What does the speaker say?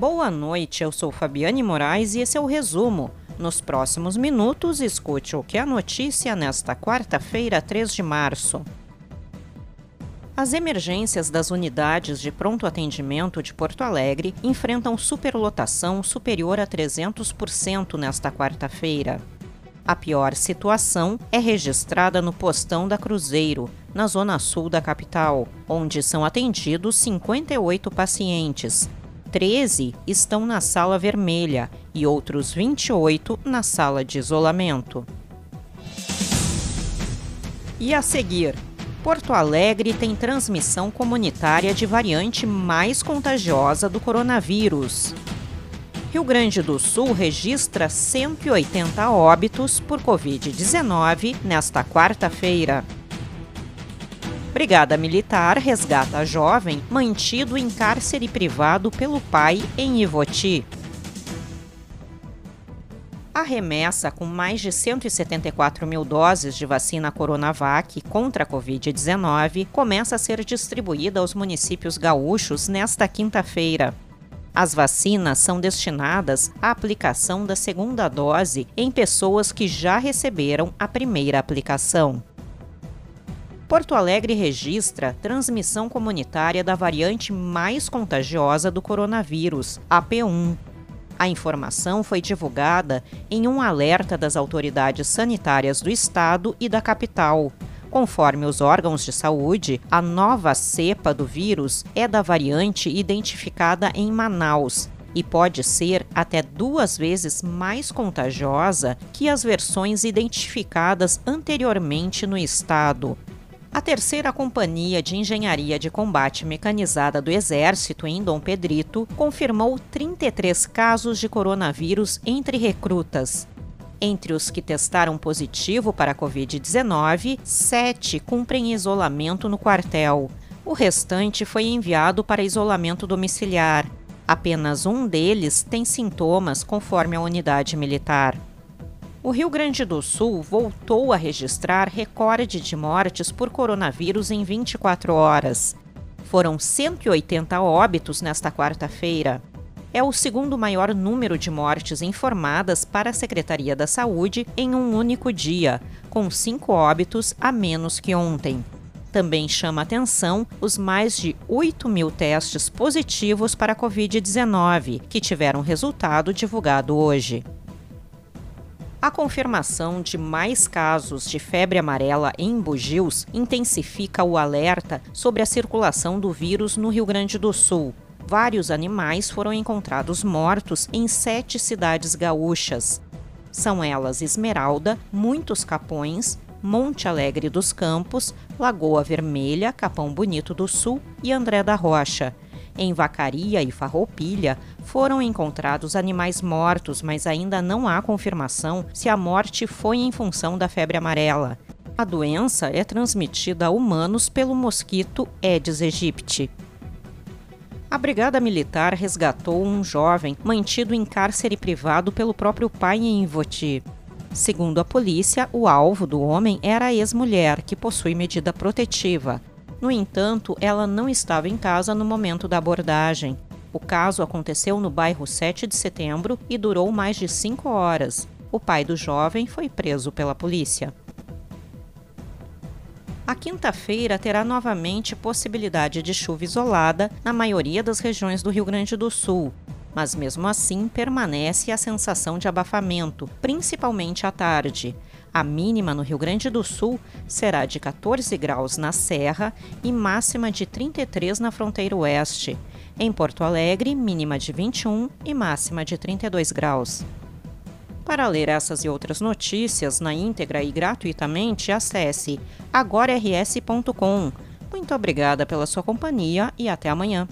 Boa noite, eu sou Fabiane Moraes e esse é o resumo. Nos próximos minutos, escute o que é a notícia nesta quarta-feira, 3 de março. As emergências das unidades de pronto atendimento de Porto Alegre enfrentam superlotação superior a 300% nesta quarta-feira. A pior situação é registrada no postão da Cruzeiro, na zona sul da capital, onde são atendidos 58 pacientes, 13 estão na sala vermelha e outros 28 na sala de isolamento. E a seguir, Porto Alegre tem transmissão comunitária de variante mais contagiosa do coronavírus. Rio Grande do Sul registra 180 óbitos por Covid-19 nesta quarta-feira. Brigada Militar resgata jovem mantido em cárcere privado pelo pai em Ivoti. A remessa com mais de 174 mil doses de vacina Coronavac contra a Covid-19 começa a ser distribuída aos municípios gaúchos nesta quinta-feira. As vacinas são destinadas à aplicação da segunda dose em pessoas que já receberam a primeira aplicação. Porto Alegre registra transmissão comunitária da variante mais contagiosa do coronavírus, a P1. A informação foi divulgada em um alerta das autoridades sanitárias do estado e da capital. Conforme os órgãos de saúde, a nova cepa do vírus é da variante identificada em Manaus e pode ser até duas vezes mais contagiosa que as versões identificadas anteriormente no estado. A terceira Companhia de Engenharia de Combate Mecanizada do Exército, em Dom Pedrito, confirmou 33 casos de coronavírus entre recrutas. Entre os que testaram positivo para a Covid-19, sete cumprem isolamento no quartel. O restante foi enviado para isolamento domiciliar. Apenas um deles tem sintomas, conforme a unidade militar. O Rio Grande do Sul voltou a registrar recorde de mortes por coronavírus em 24 horas. Foram 180 óbitos nesta quarta-feira. É o segundo maior número de mortes informadas para a Secretaria da Saúde em um único dia, com cinco óbitos a menos que ontem. Também chama atenção os mais de 8 mil testes positivos para a Covid-19, que tiveram resultado divulgado hoje. A confirmação de mais casos de febre amarela em Bugils intensifica o alerta sobre a circulação do vírus no Rio Grande do Sul. Vários animais foram encontrados mortos em sete cidades gaúchas. São elas Esmeralda, Muitos Capões, Monte Alegre dos Campos, Lagoa Vermelha, Capão Bonito do Sul e André da Rocha. Em Vacaria e Farroupilha foram encontrados animais mortos, mas ainda não há confirmação se a morte foi em função da febre amarela. A doença é transmitida a humanos pelo mosquito Aedes aegypti. A Brigada Militar resgatou um jovem mantido em cárcere privado pelo próprio pai em Ivoti. Segundo a polícia, o alvo do homem era a ex-mulher, que possui medida protetiva. No entanto, ela não estava em casa no momento da abordagem. O caso aconteceu no bairro 7 de setembro e durou mais de cinco horas. O pai do jovem foi preso pela polícia. A quinta-feira terá novamente possibilidade de chuva isolada na maioria das regiões do Rio Grande do Sul, mas mesmo assim permanece a sensação de abafamento, principalmente à tarde. A mínima no Rio Grande do Sul será de 14 graus na Serra e máxima de 33 na fronteira oeste. Em Porto Alegre, mínima de 21 e máxima de 32 graus. Para ler essas e outras notícias na íntegra e gratuitamente, acesse agorars.com. Muito obrigada pela sua companhia e até amanhã.